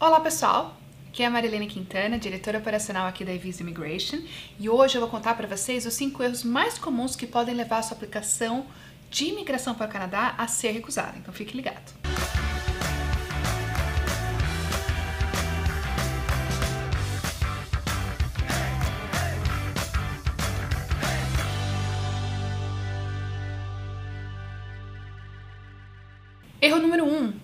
Olá pessoal, aqui é a Marilene Quintana, diretora operacional aqui da Evis Immigration, e hoje eu vou contar para vocês os cinco erros mais comuns que podem levar a sua aplicação de imigração para o Canadá a ser recusada. Então fique ligado. Erro número 1: um,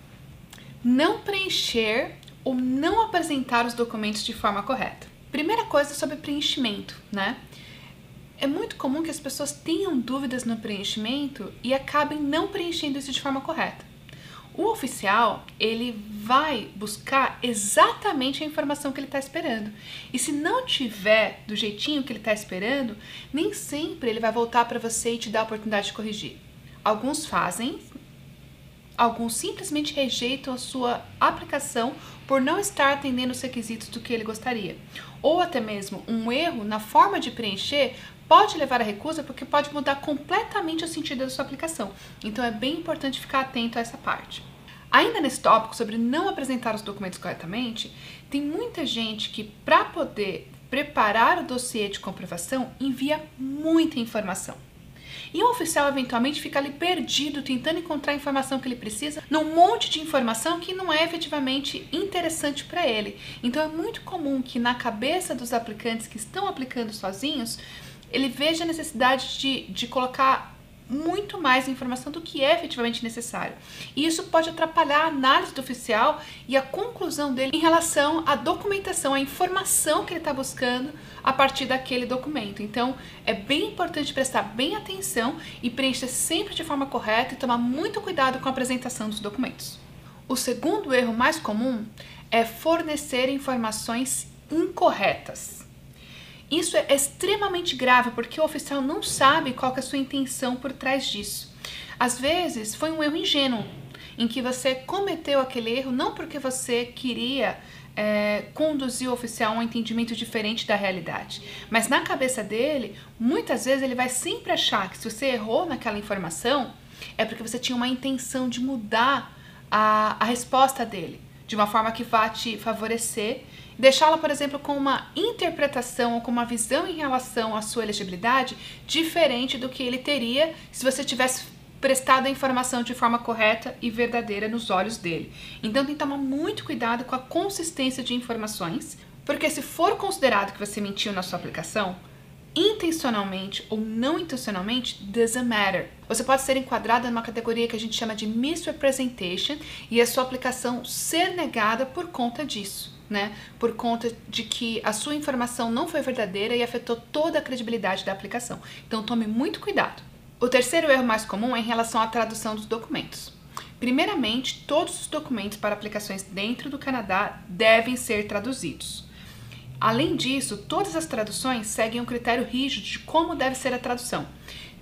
não preencher ou não apresentar os documentos de forma correta. Primeira coisa sobre preenchimento, né? É muito comum que as pessoas tenham dúvidas no preenchimento e acabem não preenchendo isso de forma correta. O oficial, ele vai buscar exatamente a informação que ele está esperando. E se não tiver do jeitinho que ele está esperando, nem sempre ele vai voltar para você e te dar a oportunidade de corrigir. Alguns fazem, alguns simplesmente rejeitam a sua aplicação por não estar atendendo os requisitos do que ele gostaria. Ou até mesmo um erro na forma de preencher pode levar à recusa porque pode mudar completamente o sentido da sua aplicação. Então é bem importante ficar atento a essa parte. Ainda nesse tópico sobre não apresentar os documentos corretamente, tem muita gente que para poder preparar o dossiê de comprovação envia muita informação. E um oficial eventualmente fica ali perdido tentando encontrar a informação que ele precisa num monte de informação que não é efetivamente interessante para ele. Então é muito comum que na cabeça dos aplicantes que estão aplicando sozinhos, ele veja a necessidade de, de colocar muito mais informação do que é efetivamente necessário. E isso pode atrapalhar a análise do oficial e a conclusão dele em relação à documentação, à informação que ele está buscando a partir daquele documento. Então, é bem importante prestar bem atenção e preencher sempre de forma correta e tomar muito cuidado com a apresentação dos documentos. O segundo erro mais comum é fornecer informações incorretas. Isso é extremamente grave porque o oficial não sabe qual é a sua intenção por trás disso. Às vezes foi um erro ingênuo, em que você cometeu aquele erro não porque você queria é, conduzir o oficial a um entendimento diferente da realidade, mas na cabeça dele, muitas vezes ele vai sempre achar que se você errou naquela informação, é porque você tinha uma intenção de mudar a, a resposta dele de uma forma que vá te favorecer, deixá-la, por exemplo, com uma interpretação ou com uma visão em relação à sua elegibilidade diferente do que ele teria se você tivesse prestado a informação de forma correta e verdadeira nos olhos dele. Então tem que tomar muito cuidado com a consistência de informações, porque se for considerado que você mentiu na sua aplicação, intencionalmente ou não intencionalmente, doesn't matter. Você pode ser enquadrado numa categoria que a gente chama de misrepresentation e a sua aplicação ser negada por conta disso. Né? Por conta de que a sua informação não foi verdadeira e afetou toda a credibilidade da aplicação. Então tome muito cuidado. O terceiro erro mais comum é em relação à tradução dos documentos. Primeiramente, todos os documentos para aplicações dentro do Canadá devem ser traduzidos. Além disso, todas as traduções seguem um critério rígido de como deve ser a tradução.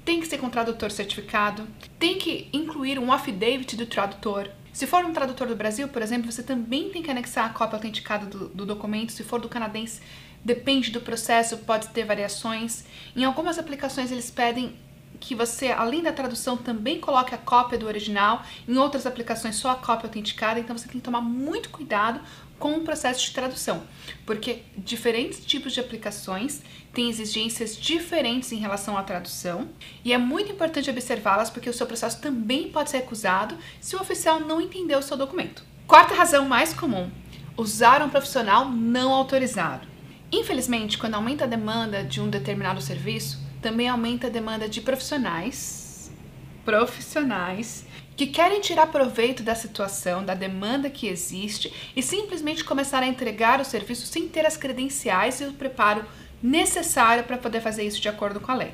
Tem que ser com tradutor certificado, tem que incluir um affidavit do tradutor. Se for um tradutor do Brasil, por exemplo, você também tem que anexar a cópia autenticada do, do documento. Se for do canadense, depende do processo, pode ter variações. Em algumas aplicações, eles pedem que você, além da tradução, também coloque a cópia do original. Em outras aplicações, só a cópia autenticada. Então, você tem que tomar muito cuidado com o processo de tradução, porque diferentes tipos de aplicações têm exigências diferentes em relação à tradução e é muito importante observá-las porque o seu processo também pode ser recusado se o oficial não entendeu o seu documento. Quarta razão mais comum: usar um profissional não autorizado. Infelizmente, quando aumenta a demanda de um determinado serviço, também aumenta a demanda de profissionais profissionais que querem tirar proveito da situação, da demanda que existe e simplesmente começar a entregar o serviço sem ter as credenciais e o preparo necessário para poder fazer isso de acordo com a lei.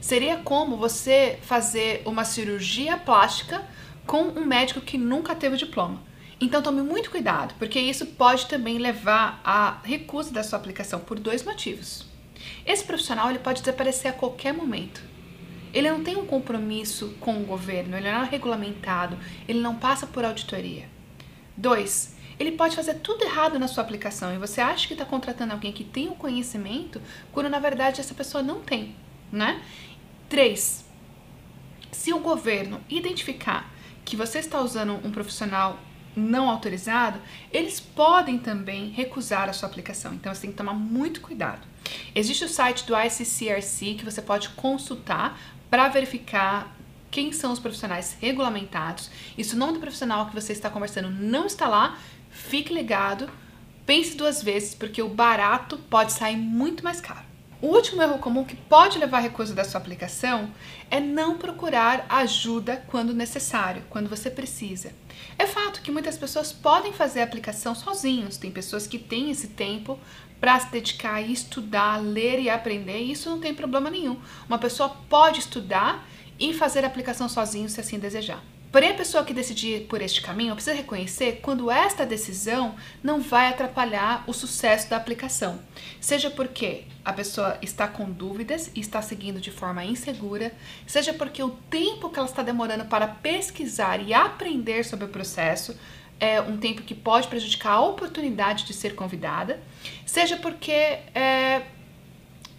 Seria como você fazer uma cirurgia plástica com um médico que nunca teve diploma. Então tome muito cuidado, porque isso pode também levar à recusa da sua aplicação por dois motivos. Esse profissional ele pode desaparecer a qualquer momento. Ele não tem um compromisso com o governo, ele não é regulamentado, ele não passa por auditoria. Dois, ele pode fazer tudo errado na sua aplicação e você acha que está contratando alguém que tem o um conhecimento, quando na verdade essa pessoa não tem, né? Três, se o governo identificar que você está usando um profissional não autorizado, eles podem também recusar a sua aplicação. Então você tem que tomar muito cuidado. Existe o site do ICCRC que você pode consultar para verificar quem são os profissionais regulamentados. Isso não do profissional que você está conversando não está lá. Fique ligado, pense duas vezes, porque o barato pode sair muito mais caro. O último erro comum que pode levar à recusa da sua aplicação é não procurar ajuda quando necessário, quando você precisa. É fato que muitas pessoas podem fazer a aplicação sozinhos, tem pessoas que têm esse tempo para se dedicar a estudar, ler e aprender, e isso não tem problema nenhum. Uma pessoa pode estudar e fazer a aplicação sozinho se assim desejar. Porém, a pessoa que decidir por este caminho precisa reconhecer quando esta decisão não vai atrapalhar o sucesso da aplicação. Seja porque a pessoa está com dúvidas e está seguindo de forma insegura, seja porque o tempo que ela está demorando para pesquisar e aprender sobre o processo é um tempo que pode prejudicar a oportunidade de ser convidada, seja porque é,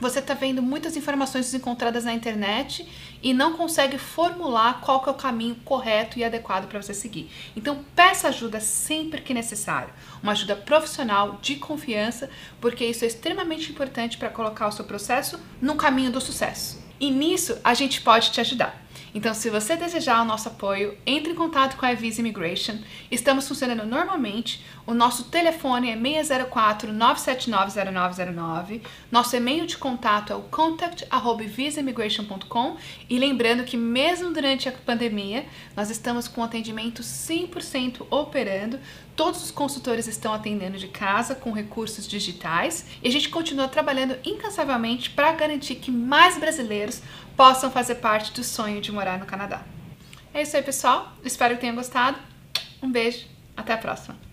você está vendo muitas informações encontradas na internet e não consegue formular qual que é o caminho correto e adequado para você seguir. Então peça ajuda sempre que necessário, uma ajuda profissional de confiança, porque isso é extremamente importante para colocar o seu processo no caminho do sucesso. E nisso a gente pode te ajudar. Então, se você desejar o nosso apoio, entre em contato com a Visa Immigration. Estamos funcionando normalmente. O nosso telefone é 604-979-0909. Nosso e-mail de contato é o contact.visaimmigration.com. E lembrando que, mesmo durante a pandemia, nós estamos com atendimento 100% operando. Todos os consultores estão atendendo de casa com recursos digitais e a gente continua trabalhando incansavelmente para garantir que mais brasileiros possam fazer parte do sonho de morar no Canadá. É isso aí, pessoal. Espero que tenham gostado. Um beijo. Até a próxima.